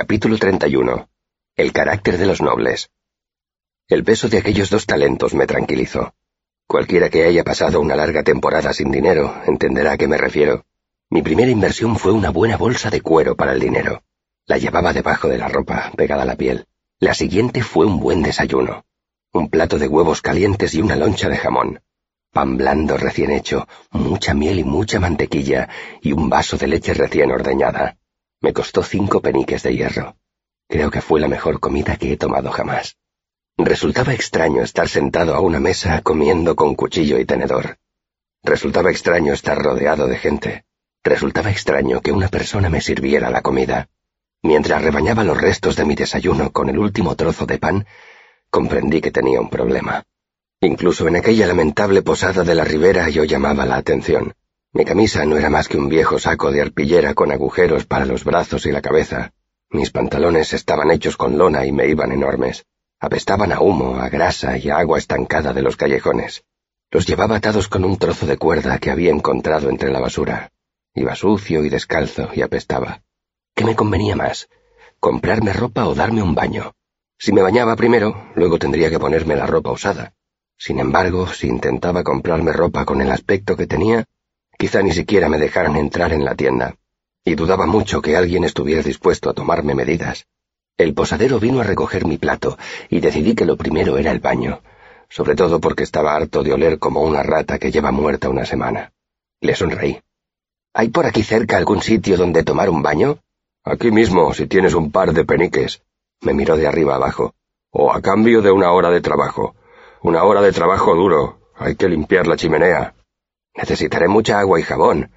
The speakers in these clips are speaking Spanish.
Capítulo 31. El carácter de los nobles. El peso de aquellos dos talentos me tranquilizó. Cualquiera que haya pasado una larga temporada sin dinero entenderá a qué me refiero. Mi primera inversión fue una buena bolsa de cuero para el dinero. La llevaba debajo de la ropa, pegada a la piel. La siguiente fue un buen desayuno. Un plato de huevos calientes y una loncha de jamón. Pan blando recién hecho, mucha miel y mucha mantequilla, y un vaso de leche recién ordeñada. Me costó cinco peniques de hierro. Creo que fue la mejor comida que he tomado jamás. Resultaba extraño estar sentado a una mesa comiendo con cuchillo y tenedor. Resultaba extraño estar rodeado de gente. Resultaba extraño que una persona me sirviera la comida. Mientras rebañaba los restos de mi desayuno con el último trozo de pan, comprendí que tenía un problema. Incluso en aquella lamentable posada de la ribera yo llamaba la atención. Mi camisa no era más que un viejo saco de arpillera con agujeros para los brazos y la cabeza. Mis pantalones estaban hechos con lona y me iban enormes. Apestaban a humo, a grasa y a agua estancada de los callejones. Los llevaba atados con un trozo de cuerda que había encontrado entre la basura. Iba sucio y descalzo y apestaba. ¿Qué me convenía más? ¿Comprarme ropa o darme un baño? Si me bañaba primero, luego tendría que ponerme la ropa usada. Sin embargo, si intentaba comprarme ropa con el aspecto que tenía, Quizá ni siquiera me dejaran entrar en la tienda, y dudaba mucho que alguien estuviera dispuesto a tomarme medidas. El posadero vino a recoger mi plato, y decidí que lo primero era el baño, sobre todo porque estaba harto de oler como una rata que lleva muerta una semana. Le sonreí. ¿Hay por aquí cerca algún sitio donde tomar un baño? Aquí mismo, si tienes un par de peniques. Me miró de arriba abajo. O a cambio de una hora de trabajo. Una hora de trabajo duro. Hay que limpiar la chimenea. Necesitaré mucha agua y jabón.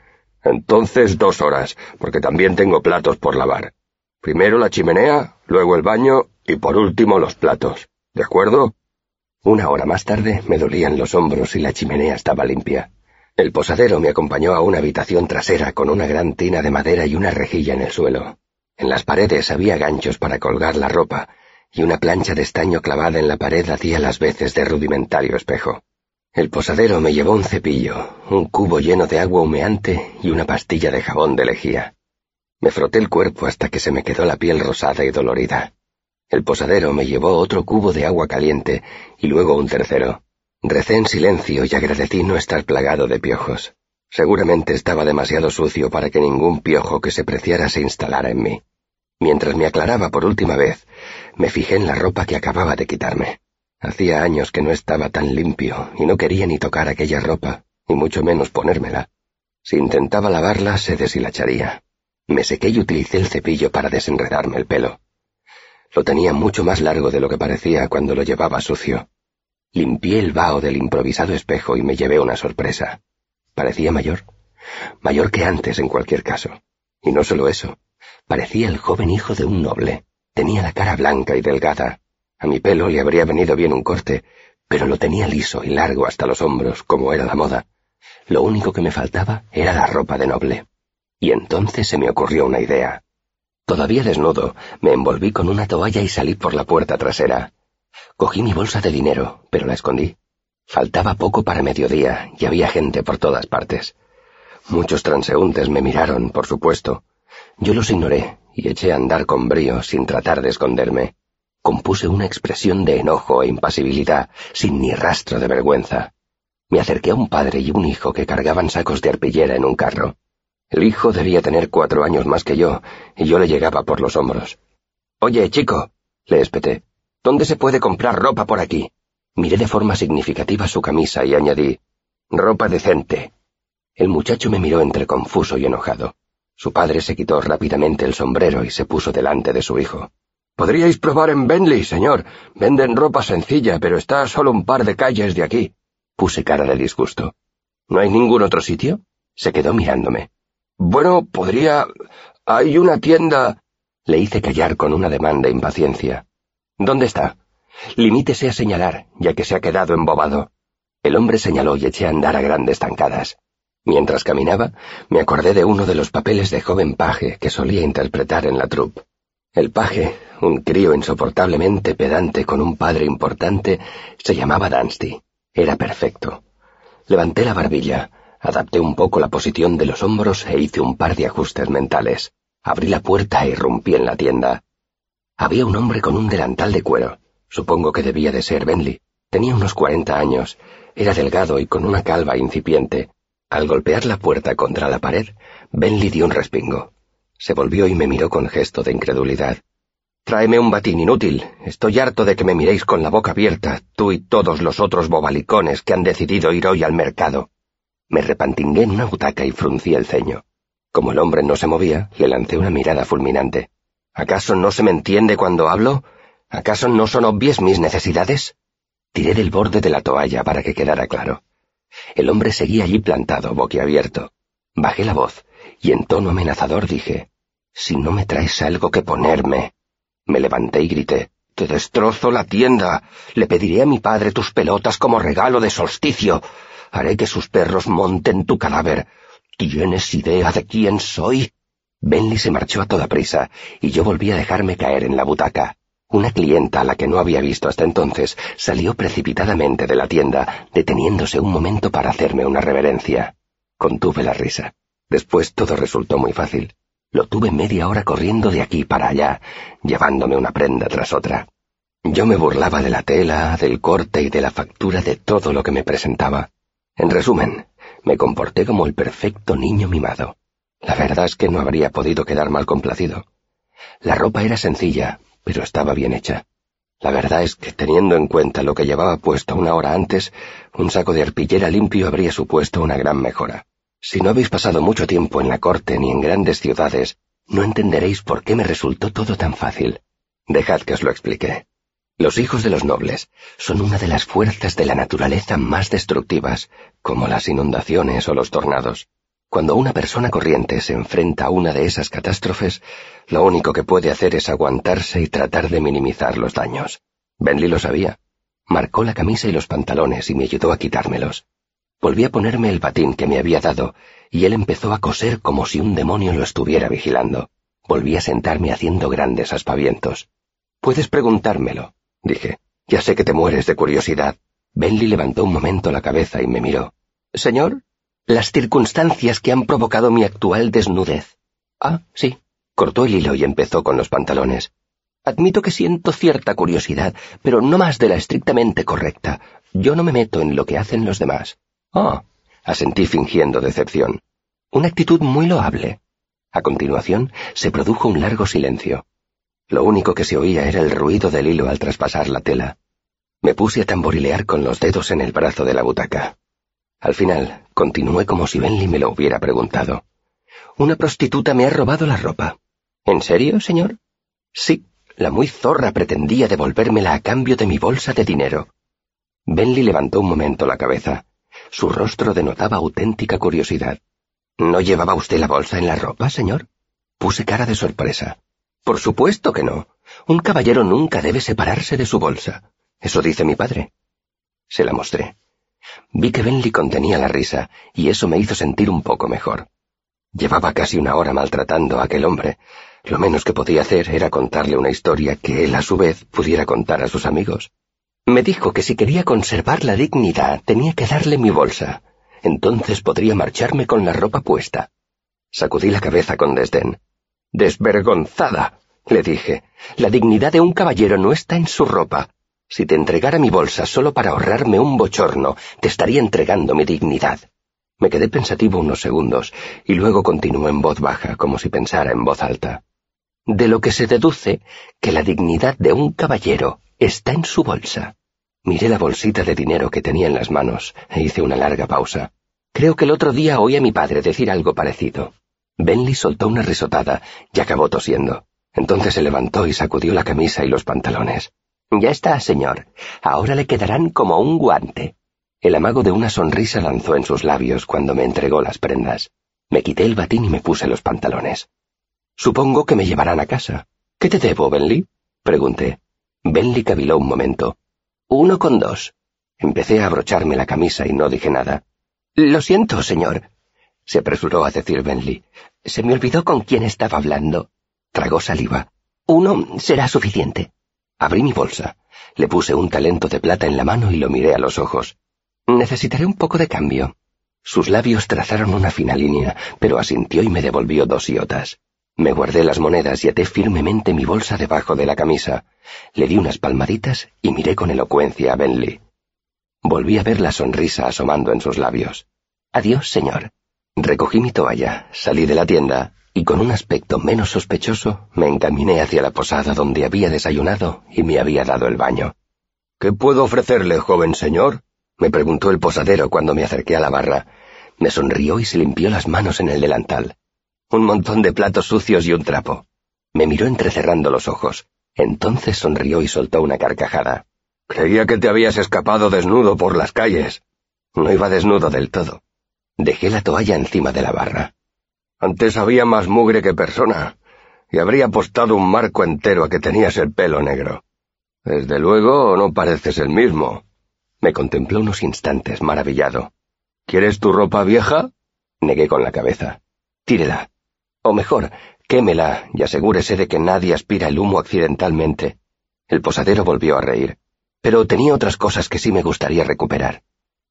Entonces dos horas, porque también tengo platos por lavar. Primero la chimenea, luego el baño y por último los platos. ¿De acuerdo? Una hora más tarde me dolían los hombros y la chimenea estaba limpia. El posadero me acompañó a una habitación trasera con una gran tina de madera y una rejilla en el suelo. En las paredes había ganchos para colgar la ropa, y una plancha de estaño clavada en la pared hacía las veces de rudimentario espejo. El posadero me llevó un cepillo, un cubo lleno de agua humeante y una pastilla de jabón de lejía. Me froté el cuerpo hasta que se me quedó la piel rosada y dolorida. El posadero me llevó otro cubo de agua caliente y luego un tercero. Recé en silencio y agradecí no estar plagado de piojos. Seguramente estaba demasiado sucio para que ningún piojo que se preciara se instalara en mí. Mientras me aclaraba por última vez, me fijé en la ropa que acababa de quitarme. Hacía años que no estaba tan limpio y no quería ni tocar aquella ropa, y mucho menos ponérmela. Si intentaba lavarla, se deshilacharía. Me sequé y utilicé el cepillo para desenredarme el pelo. Lo tenía mucho más largo de lo que parecía cuando lo llevaba sucio. Limpié el vaho del improvisado espejo y me llevé una sorpresa. Parecía mayor. Mayor que antes, en cualquier caso. Y no solo eso. Parecía el joven hijo de un noble. Tenía la cara blanca y delgada, a mi pelo le habría venido bien un corte, pero lo tenía liso y largo hasta los hombros, como era la moda. Lo único que me faltaba era la ropa de noble. Y entonces se me ocurrió una idea. Todavía desnudo, me envolví con una toalla y salí por la puerta trasera. Cogí mi bolsa de dinero, pero la escondí. Faltaba poco para mediodía y había gente por todas partes. Muchos transeúntes me miraron, por supuesto. Yo los ignoré y eché a andar con brío sin tratar de esconderme compuse una expresión de enojo e impasibilidad, sin ni rastro de vergüenza. Me acerqué a un padre y un hijo que cargaban sacos de arpillera en un carro. El hijo debía tener cuatro años más que yo, y yo le llegaba por los hombros. Oye, chico, le espeté, ¿dónde se puede comprar ropa por aquí? Miré de forma significativa su camisa y añadí, ropa decente. El muchacho me miró entre confuso y enojado. Su padre se quitó rápidamente el sombrero y se puso delante de su hijo. Podríais probar en Bentley, señor. Venden ropa sencilla, pero está solo un par de calles de aquí. Puse cara de disgusto. ¿No hay ningún otro sitio? Se quedó mirándome. Bueno, podría... Hay una tienda... Le hice callar con una demanda de impaciencia. ¿Dónde está? Limítese a señalar, ya que se ha quedado embobado. El hombre señaló y eché a andar a grandes zancadas. Mientras caminaba, me acordé de uno de los papeles de joven paje que solía interpretar en la troupe. El paje, un crío insoportablemente pedante con un padre importante, se llamaba Dansty. Era perfecto. Levanté la barbilla, adapté un poco la posición de los hombros e hice un par de ajustes mentales. Abrí la puerta e irrumpí en la tienda. Había un hombre con un delantal de cuero. Supongo que debía de ser Bentley. Tenía unos cuarenta años. Era delgado y con una calva incipiente. Al golpear la puerta contra la pared, Bentley dio un respingo. Se volvió y me miró con gesto de incredulidad. Tráeme un batín inútil. Estoy harto de que me miréis con la boca abierta, tú y todos los otros bobalicones que han decidido ir hoy al mercado. Me repantingué en una butaca y fruncí el ceño. Como el hombre no se movía, le lancé una mirada fulminante. ¿Acaso no se me entiende cuando hablo? ¿Acaso no son obvias mis necesidades? Tiré del borde de la toalla para que quedara claro. El hombre seguía allí plantado, boquiabierto. Bajé la voz, y en tono amenazador dije, Si no me traes algo que ponerme. Me levanté y grité, Te destrozo la tienda. Le pediré a mi padre tus pelotas como regalo de solsticio. Haré que sus perros monten tu cadáver. ¿Tienes idea de quién soy? Bentley se marchó a toda prisa, y yo volví a dejarme caer en la butaca. Una clienta a la que no había visto hasta entonces salió precipitadamente de la tienda, deteniéndose un momento para hacerme una reverencia. Contuve la risa. Después todo resultó muy fácil. Lo tuve media hora corriendo de aquí para allá, llevándome una prenda tras otra. Yo me burlaba de la tela, del corte y de la factura de todo lo que me presentaba. En resumen, me comporté como el perfecto niño mimado. La verdad es que no habría podido quedar mal complacido. La ropa era sencilla, pero estaba bien hecha. La verdad es que, teniendo en cuenta lo que llevaba puesto una hora antes, un saco de arpillera limpio habría supuesto una gran mejora. Si no habéis pasado mucho tiempo en la corte ni en grandes ciudades, no entenderéis por qué me resultó todo tan fácil. Dejad que os lo explique. Los hijos de los nobles son una de las fuerzas de la naturaleza más destructivas, como las inundaciones o los tornados. Cuando una persona corriente se enfrenta a una de esas catástrofes, lo único que puede hacer es aguantarse y tratar de minimizar los daños. Bentley lo sabía. Marcó la camisa y los pantalones y me ayudó a quitármelos. Volví a ponerme el batín que me había dado, y él empezó a coser como si un demonio lo estuviera vigilando. Volví a sentarme haciendo grandes aspavientos. Puedes preguntármelo, dije. Ya sé que te mueres de curiosidad. Bentley levantó un momento la cabeza y me miró. Señor, las circunstancias que han provocado mi actual desnudez. Ah, sí. Cortó el hilo y empezó con los pantalones. Admito que siento cierta curiosidad, pero no más de la estrictamente correcta. Yo no me meto en lo que hacen los demás. Ah, asentí fingiendo decepción. Una actitud muy loable. A continuación, se produjo un largo silencio. Lo único que se oía era el ruido del hilo al traspasar la tela. Me puse a tamborilear con los dedos en el brazo de la butaca. Al final, continué como si Bentley me lo hubiera preguntado. Una prostituta me ha robado la ropa. ¿En serio, señor? Sí, la muy zorra pretendía devolvérmela a cambio de mi bolsa de dinero. Bentley levantó un momento la cabeza. Su rostro denotaba auténtica curiosidad. ¿No llevaba usted la bolsa en la ropa, señor? Puse cara de sorpresa. Por supuesto que no. Un caballero nunca debe separarse de su bolsa. Eso dice mi padre. Se la mostré. Vi que Bentley contenía la risa, y eso me hizo sentir un poco mejor. Llevaba casi una hora maltratando a aquel hombre. Lo menos que podía hacer era contarle una historia que él a su vez pudiera contar a sus amigos. Me dijo que si quería conservar la dignidad tenía que darle mi bolsa. Entonces podría marcharme con la ropa puesta. Sacudí la cabeza con desdén. Desvergonzada, le dije. La dignidad de un caballero no está en su ropa. Si te entregara mi bolsa solo para ahorrarme un bochorno, te estaría entregando mi dignidad. Me quedé pensativo unos segundos, y luego continuó en voz baja, como si pensara en voz alta. De lo que se deduce que la dignidad de un caballero está en su bolsa. Miré la bolsita de dinero que tenía en las manos e hice una larga pausa. Creo que el otro día oí a mi padre decir algo parecido. Bentley soltó una risotada y acabó tosiendo. Entonces se levantó y sacudió la camisa y los pantalones. Ya está, señor. Ahora le quedarán como un guante. El amago de una sonrisa lanzó en sus labios cuando me entregó las prendas. Me quité el batín y me puse los pantalones. Supongo que me llevarán a casa. ¿Qué te debo, Bentley? pregunté. Bentley caviló un momento. Uno con dos. Empecé a abrocharme la camisa y no dije nada. Lo siento, señor. Se apresuró a decir Bentley. Se me olvidó con quién estaba hablando. Tragó saliva. Uno será suficiente. Abrí mi bolsa. Le puse un talento de plata en la mano y lo miré a los ojos. Necesitaré un poco de cambio. Sus labios trazaron una fina línea, pero asintió y me devolvió dos iotas. Me guardé las monedas y até firmemente mi bolsa debajo de la camisa. Le di unas palmaditas y miré con elocuencia a Bentley. Volví a ver la sonrisa asomando en sus labios. Adiós, señor. Recogí mi toalla, salí de la tienda y con un aspecto menos sospechoso me encaminé hacia la posada donde había desayunado y me había dado el baño. ¿Qué puedo ofrecerle, joven señor? me preguntó el posadero cuando me acerqué a la barra. Me sonrió y se limpió las manos en el delantal. Un montón de platos sucios y un trapo. Me miró entrecerrando los ojos. Entonces sonrió y soltó una carcajada. Creía que te habías escapado desnudo por las calles. No iba desnudo del todo. Dejé la toalla encima de la barra. Antes había más mugre que persona, y habría apostado un marco entero a que tenías el pelo negro. Desde luego no pareces el mismo. Me contempló unos instantes maravillado. ¿Quieres tu ropa vieja? Negué con la cabeza. Tírela. O mejor, quémela y asegúrese de que nadie aspira el humo accidentalmente. El posadero volvió a reír. Pero tenía otras cosas que sí me gustaría recuperar.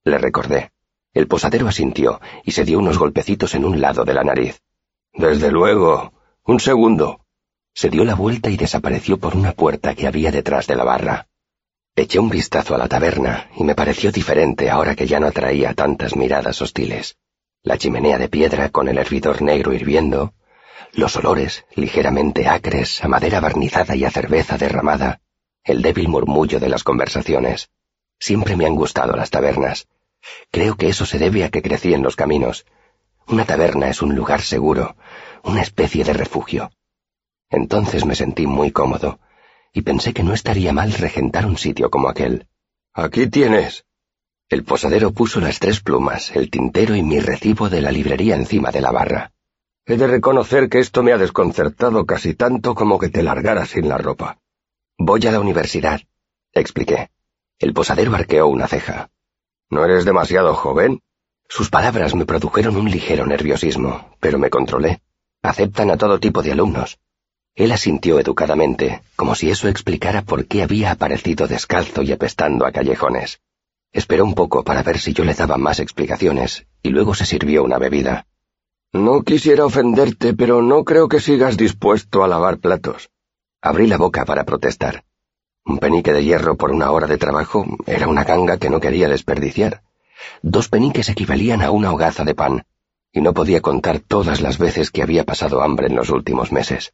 Le recordé. El posadero asintió y se dio unos golpecitos en un lado de la nariz. Desde luego. Un segundo. Se dio la vuelta y desapareció por una puerta que había detrás de la barra. Eché un vistazo a la taberna y me pareció diferente ahora que ya no atraía tantas miradas hostiles. La chimenea de piedra con el hervidor negro hirviendo, los olores, ligeramente acres, a madera barnizada y a cerveza derramada, el débil murmullo de las conversaciones. Siempre me han gustado las tabernas, Creo que eso se debe a que crecí en los caminos. Una taberna es un lugar seguro, una especie de refugio. Entonces me sentí muy cómodo, y pensé que no estaría mal regentar un sitio como aquel. Aquí tienes. El posadero puso las tres plumas, el tintero y mi recibo de la librería encima de la barra. He de reconocer que esto me ha desconcertado casi tanto como que te largaras sin la ropa. Voy a la universidad, expliqué. El posadero arqueó una ceja. ¿No eres demasiado joven? Sus palabras me produjeron un ligero nerviosismo, pero me controlé. Aceptan a todo tipo de alumnos. Él asintió educadamente, como si eso explicara por qué había aparecido descalzo y apestando a callejones. Esperó un poco para ver si yo le daba más explicaciones, y luego se sirvió una bebida. No quisiera ofenderte, pero no creo que sigas dispuesto a lavar platos. Abrí la boca para protestar. Un penique de hierro por una hora de trabajo era una ganga que no quería desperdiciar. Dos peniques equivalían a una hogaza de pan, y no podía contar todas las veces que había pasado hambre en los últimos meses.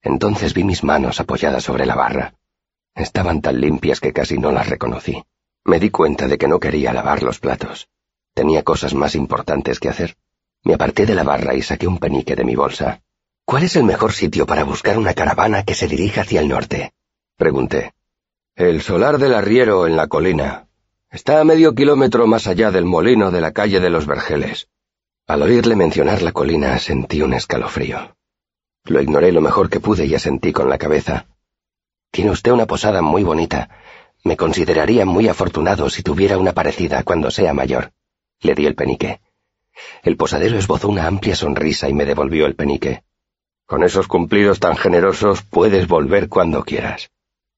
Entonces vi mis manos apoyadas sobre la barra. Estaban tan limpias que casi no las reconocí. Me di cuenta de que no quería lavar los platos. Tenía cosas más importantes que hacer. Me aparté de la barra y saqué un penique de mi bolsa. ¿Cuál es el mejor sitio para buscar una caravana que se dirija hacia el norte? Pregunté. El solar del arriero en la colina. Está a medio kilómetro más allá del molino de la calle de los Vergeles. Al oírle mencionar la colina sentí un escalofrío. Lo ignoré lo mejor que pude y asentí con la cabeza. Tiene usted una posada muy bonita. Me consideraría muy afortunado si tuviera una parecida cuando sea mayor. Le di el penique. El posadero esbozó una amplia sonrisa y me devolvió el penique. Con esos cumplidos tan generosos puedes volver cuando quieras.